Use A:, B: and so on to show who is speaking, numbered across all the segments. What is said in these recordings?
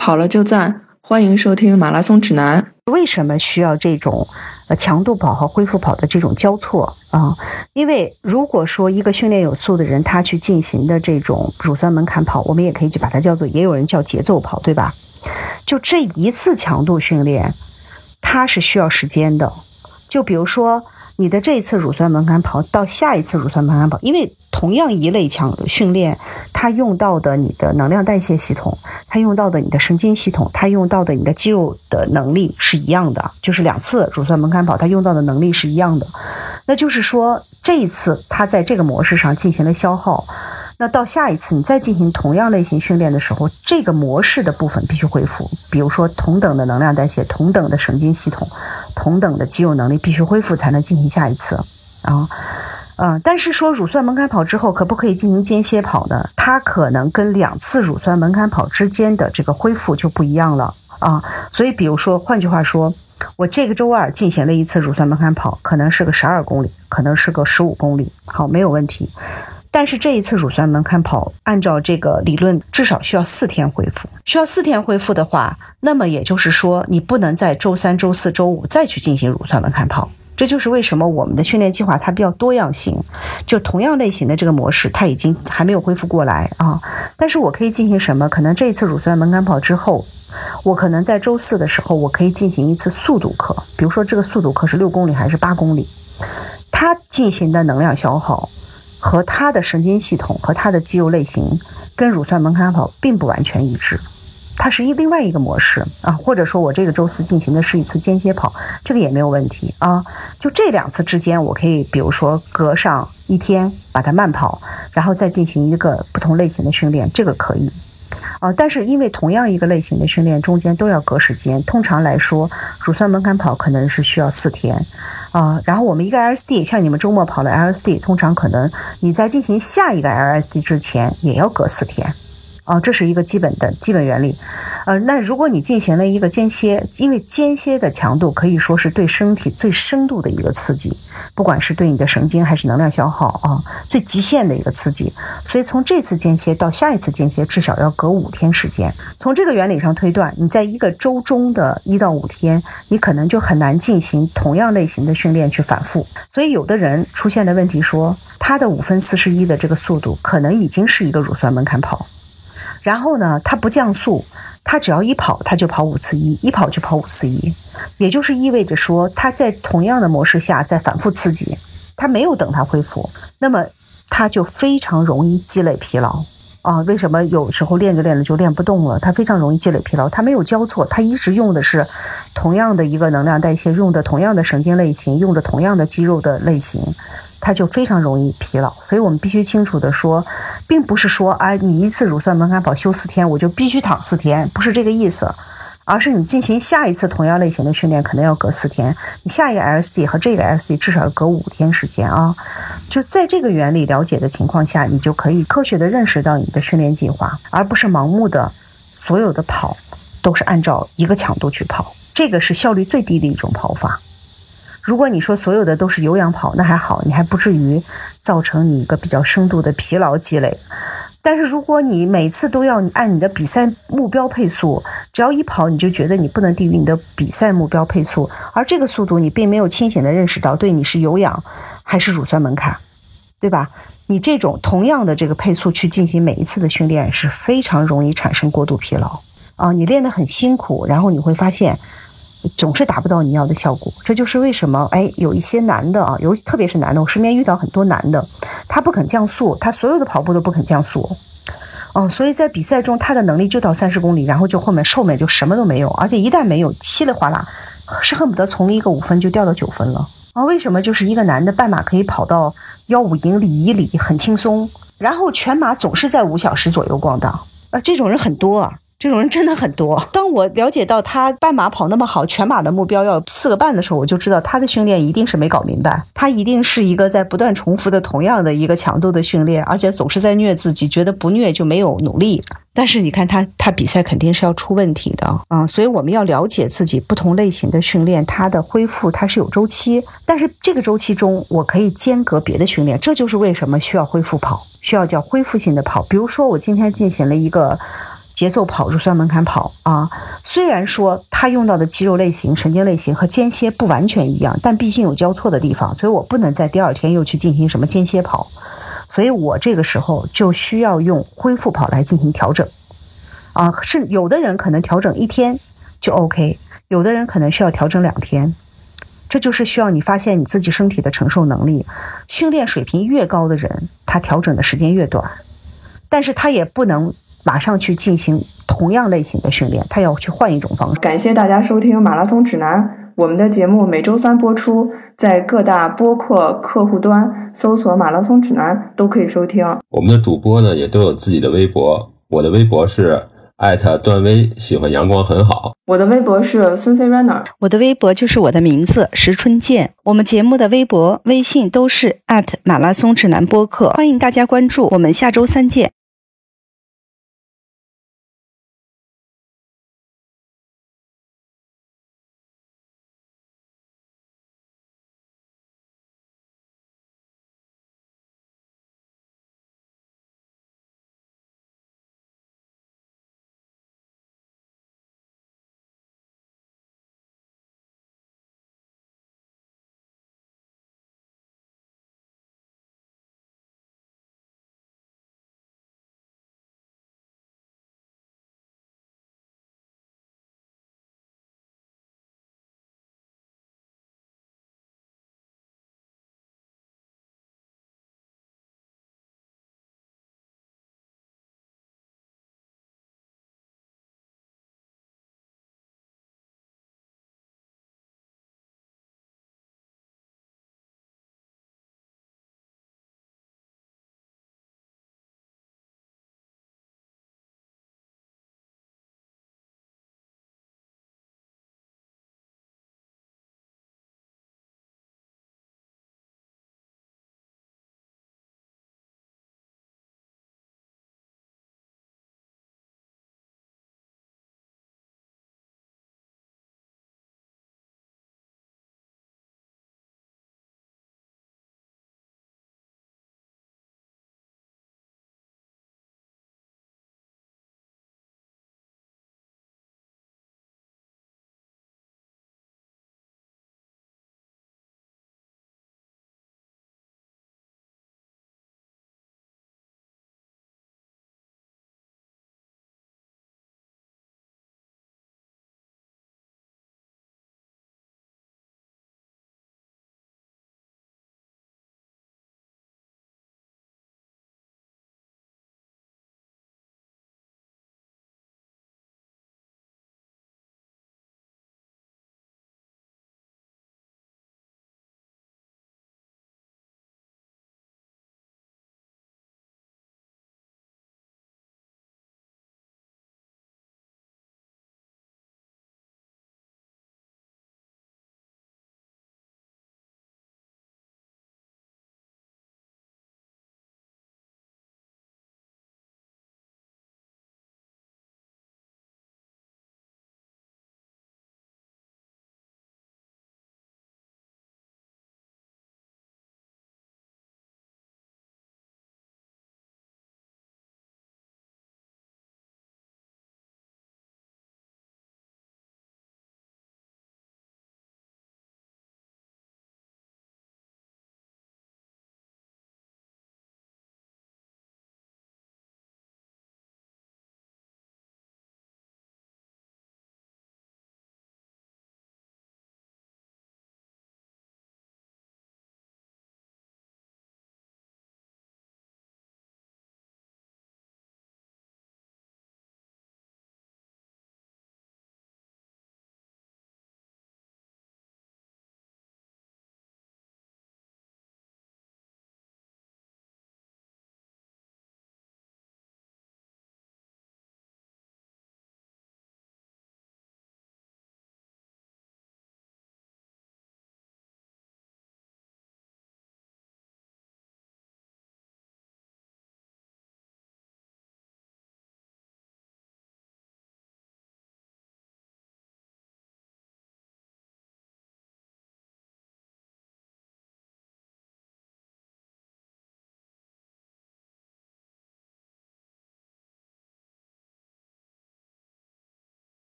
A: 跑了就赞，欢迎收听马拉松指南。
B: 为什么需要这种呃强度跑和恢复跑的这种交错啊？因为如果说一个训练有素的人，他去进行的这种乳酸门槛跑，我们也可以把它叫做，也有人叫节奏跑，对吧？就这一次强度训练，它是需要时间的。就比如说。你的这一次乳酸门槛跑到下一次乳酸门槛跑，因为同样一类强训练，它用到的你的能量代谢系统，它用到的你的神经系统，它用到的你的肌肉的能力是一样的，就是两次乳酸门槛跑，它用到的能力是一样的。那就是说，这一次它在这个模式上进行了消耗。那到下一次你再进行同样类型训练的时候，这个模式的部分必须恢复。比如说，同等的能量代谢、同等的神经系统、同等的肌肉能力必须恢复，才能进行下一次。啊，嗯，但是说乳酸门槛跑之后可不可以进行间歇跑呢？它可能跟两次乳酸门槛跑之间的这个恢复就不一样了啊。所以，比如说，换句话说，我这个周二进行了一次乳酸门槛跑，可能是个十二公里，可能是个十五公里，好，没有问题。但是这一次乳酸门槛跑，按照这个理论，至少需要四天恢复。需要四天恢复的话，那么也就是说，你不能在周三、周四周五再去进行乳酸门槛跑。这就是为什么我们的训练计划它比较多样性。就同样类型的这个模式，它已经还没有恢复过来啊。但是我可以进行什么？可能这一次乳酸门槛跑之后，我可能在周四的时候，我可以进行一次速度课。比如说这个速度课是六公里还是八公里？它进行的能量消耗。和他的神经系统和他的肌肉类型跟乳酸门槛跑并不完全一致，它是一另外一个模式啊，或者说我这个周四进行的是一次间歇跑，这个也没有问题啊。就这两次之间，我可以比如说隔上一天把它慢跑，然后再进行一个不同类型的训练，这个可以。啊，但是因为同样一个类型的训练中间都要隔时间，通常来说，乳酸门槛跑可能是需要四天，啊，然后我们一个 LSD，像你们周末跑了 LSD，通常可能你在进行下一个 LSD 之前也要隔四天。啊，这是一个基本的基本原理，呃，那如果你进行了一个间歇，因为间歇的强度可以说是对身体最深度的一个刺激，不管是对你的神经还是能量消耗啊，最极限的一个刺激，所以从这次间歇到下一次间歇至少要隔五天时间。从这个原理上推断，你在一个周中的一到五天，你可能就很难进行同样类型的训练去反复。所以有的人出现的问题说，他的五分四十一的这个速度可能已经是一个乳酸门槛跑。然后呢，它不降速，他只要一跑，他就跑五次一，一跑就跑五次一，也就是意味着说，他在同样的模式下在反复刺激，他没有等他恢复，那么他就非常容易积累疲劳啊。为什么有时候练着练着就练不动了？他非常容易积累疲劳，他没有交错，他一直用的是同样的一个能量代谢，用的同样的神经类型，用的同样的肌肉的类型。它就非常容易疲劳，所以我们必须清楚的说，并不是说啊，你一次乳酸门槛跑休四天，我就必须躺四天，不是这个意思，而是你进行下一次同样类型的训练，可能要隔四天，你下一个 LSD 和这个 LSD 至少要隔五天时间啊。就在这个原理了解的情况下，你就可以科学的认识到你的训练计划，而不是盲目的所有的跑都是按照一个强度去跑，这个是效率最低的一种跑法。如果你说所有的都是有氧跑，那还好，你还不至于造成你一个比较深度的疲劳积累。但是如果你每次都要按你的比赛目标配速，只要一跑你就觉得你不能低于你的比赛目标配速，而这个速度你并没有清醒的认识到对你是有氧还是乳酸门槛，对吧？你这种同样的这个配速去进行每一次的训练是非常容易产生过度疲劳啊！你练得很辛苦，然后你会发现。总是达不到你要的效果，这就是为什么哎，有一些男的啊，尤其特别是男的，我身边遇到很多男的，他不肯降速，他所有的跑步都不肯降速，嗯，所以在比赛中他的能力就到三十公里，然后就后面后面就什么都没有，而且一旦没有，稀里哗啦，是恨不得从一个五分就掉到九分了啊？为什么？就是一个男的半马可以跑到幺五英里一里很轻松，然后全马总是在五小时左右逛荡啊，这种人很多。这种人真的很多。当我了解到他半马跑那么好，全马的目标要四个半的时候，我就知道他的训练一定是没搞明白。他一定是一个在不断重复的同样的一个强度的训练，而且总是在虐自己，觉得不虐就没有努力。但是你看他，他比赛肯定是要出问题的啊！所以我们要了解自己不同类型的训练，它的恢复它是有周期，但是这个周期中我可以间隔别的训练，这就是为什么需要恢复跑，需要叫恢复性的跑。比如说我今天进行了一个。节奏跑、乳酸门槛跑啊，虽然说它用到的肌肉类型、神经类型和间歇不完全一样，但毕竟有交错的地方，所以我不能在第二天又去进行什么间歇跑，所以我这个时候就需要用恢复跑来进行调整啊。是有的人可能调整一天就 OK，有的人可能需要调整两天。这就是需要你发现你自己身体的承受能力，训练水平越高的人，他调整的时间越短，但是他也不能马上去进行同样类型的训练，他要去换一种方式。
A: 感谢大家收听《马拉松指南》，我们的节目每周三播出，在各大播客客户端搜索“马拉松指南”都可以收听。
C: 我们的主播呢也都有自己的微博，我的微博是。艾特段威喜欢阳光很好。
A: 我的微博是孙飞 runner，
B: 我的微博就是我的名字石春健。我们节目的微博、微信都是艾特马拉松指南播客，欢迎大家关注。我们下周三见。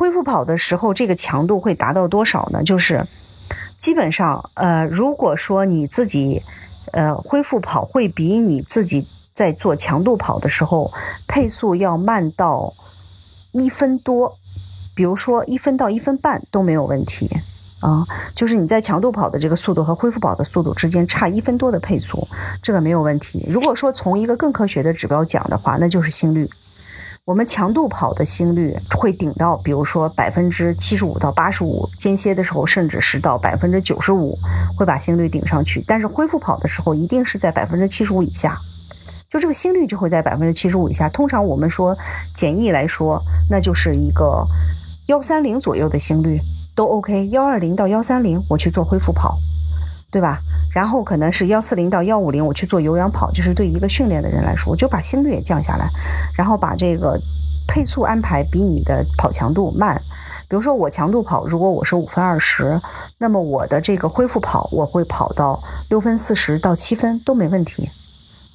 B: 恢复跑的时候，这个强度会达到多少呢？就是基本上，呃，如果说你自己，呃，恢复跑会比你自己在做强度跑的时候配速要慢到一分多，比如说一分到一分半都没有问题。啊，就是你在强度跑的这个速度和恢复跑的速度之间差一分多的配速，这个没有问题。如果说从一个更科学的指标讲的话，那就是心率。我们强度跑的心率会顶到，比如说百分之七十五到八十五，间歇的时候甚至是到百分之九十五，会把心率顶上去。但是恢复跑的时候，一定是在百分之七十五以下，就这个心率就会在百分之七十五以下。通常我们说简易来说，那就是一个幺三零左右的心率。都 OK，幺二零到幺三零我去做恢复跑，对吧？然后可能是幺四零到幺五零我去做有氧跑，就是对一个训练的人来说，我就把心率也降下来，然后把这个配速安排比你的跑强度慢。比如说我强度跑，如果我是五分二十，那么我的这个恢复跑我会跑到六分四十到七分都没问题，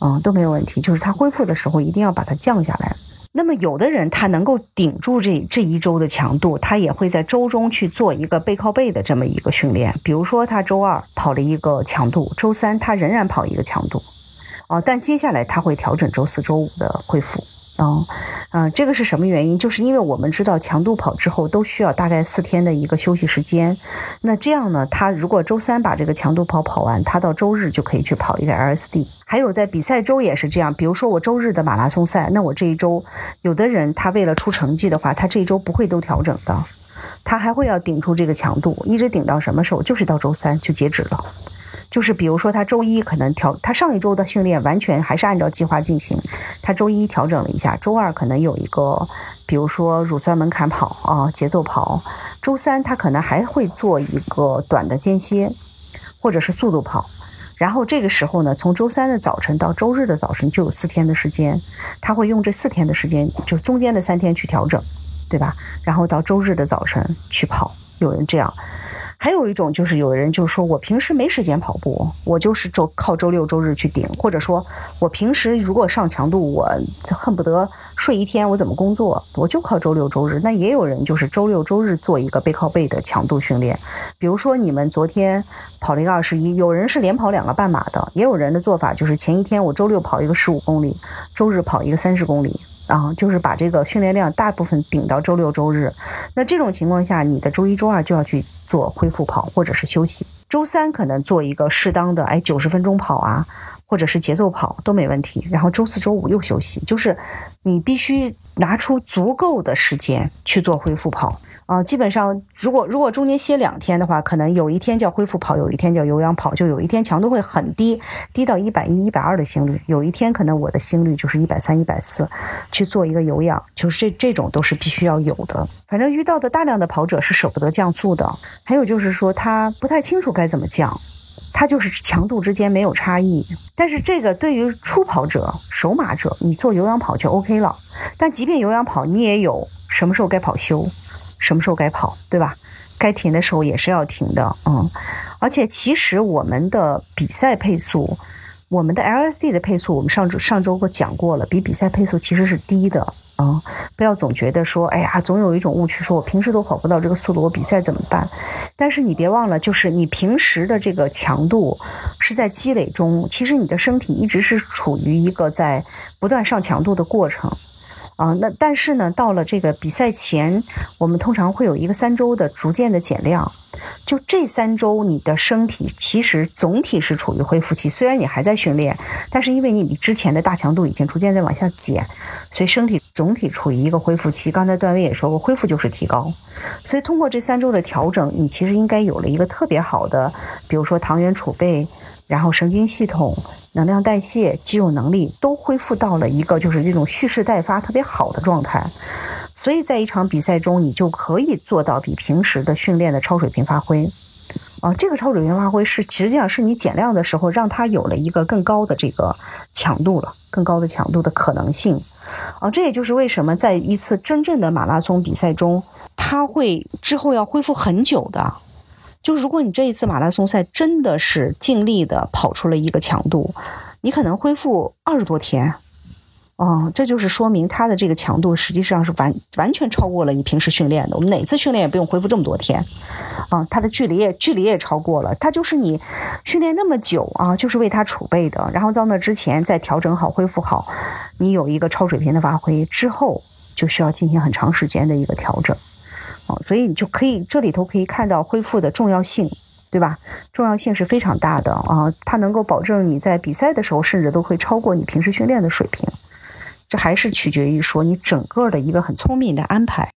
B: 嗯，都没有问题。就是它恢复的时候一定要把它降下来。那么，有的人他能够顶住这这一周的强度，他也会在周中去做一个背靠背的这么一个训练。比如说，他周二跑了一个强度，周三他仍然跑一个强度，啊，但接下来他会调整周四周五的恢复。嗯，嗯，这个是什么原因？就是因为我们知道强度跑之后都需要大概四天的一个休息时间。那这样呢，他如果周三把这个强度跑跑完，他到周日就可以去跑一个 LSD。还有在比赛周也是这样，比如说我周日的马拉松赛，那我这一周有的人他为了出成绩的话，他这一周不会都调整的，他还会要顶住这个强度，一直顶到什么时候？就是到周三就截止了。就是比如说，他周一可能调，他上一周的训练完全还是按照计划进行，他周一调整了一下，周二可能有一个，比如说乳酸门槛跑啊，节奏跑，周三他可能还会做一个短的间歇，或者是速度跑，然后这个时候呢，从周三的早晨到周日的早晨就有四天的时间，他会用这四天的时间，就中间的三天去调整，对吧？然后到周日的早晨去跑，有人这样。还有一种就是有的人就是说我平时没时间跑步，我就是周靠周六周日去顶，或者说我平时如果上强度，我恨不得睡一天，我怎么工作？我就靠周六周日。那也有人就是周六周日做一个背靠背的强度训练，比如说你们昨天跑了一个二十一，有人是连跑两个半马的，也有人的做法就是前一天我周六跑一个十五公里，周日跑一个三十公里。啊，就是把这个训练量大部分顶到周六周日，那这种情况下，你的周一周二就要去做恢复跑或者是休息，周三可能做一个适当的哎九十分钟跑啊，或者是节奏跑都没问题，然后周四周五又休息，就是你必须拿出足够的时间去做恢复跑。啊，基本上，如果如果中间歇两天的话，可能有一天叫恢复跑，有一天叫有氧跑，就有一天强度会很低，低到一百一、一百二的心率，有一天可能我的心率就是一百三、一百四，去做一个有氧，就是这这种都是必须要有的。反正遇到的大量的跑者是舍不得降速的，还有就是说他不太清楚该怎么降，他就是强度之间没有差异。但是这个对于初跑者、手马者，你做有氧跑就 OK 了。但即便有氧跑，你也有什么时候该跑休。什么时候该跑，对吧？该停的时候也是要停的，嗯。而且其实我们的比赛配速，我们的 LSD 的配速，我们上周上周我讲过了，比比赛配速其实是低的，嗯。不要总觉得说，哎呀，总有一种误区，说我平时都跑不到这个速度，我比赛怎么办？但是你别忘了，就是你平时的这个强度是在积累中，其实你的身体一直是处于一个在不断上强度的过程。啊，那但是呢，到了这个比赛前，我们通常会有一个三周的逐渐的减量。就这三周，你的身体其实总体是处于恢复期。虽然你还在训练，但是因为你比之前的大强度已经逐渐在往下减，所以身体总体处于一个恢复期。刚才段威也说过，恢复就是提高。所以通过这三周的调整，你其实应该有了一个特别好的，比如说糖原储备，然后神经系统。能量代谢、肌肉能力都恢复到了一个就是这种蓄势待发特别好的状态，所以在一场比赛中，你就可以做到比平时的训练的超水平发挥。啊，这个超水平发挥是实际上是你减量的时候让它有了一个更高的这个强度了，更高的强度的可能性。啊，这也就是为什么在一次真正的马拉松比赛中，它会之后要恢复很久的。就如果你这一次马拉松赛真的是尽力的跑出了一个强度，你可能恢复二十多天，哦，这就是说明它的这个强度实际上是完完全超过了你平时训练的。我们哪次训练也不用恢复这么多天，啊，它的距离也距离也超过了。它就是你训练那么久啊，就是为它储备的。然后到那之前再调整好、恢复好，你有一个超水平的发挥之后，就需要进行很长时间的一个调整。哦，所以你就可以这里头可以看到恢复的重要性，对吧？重要性是非常大的啊，它能够保证你在比赛的时候，甚至都会超过你平时训练的水平。这还是取决于说你整个的一个很聪明的安排。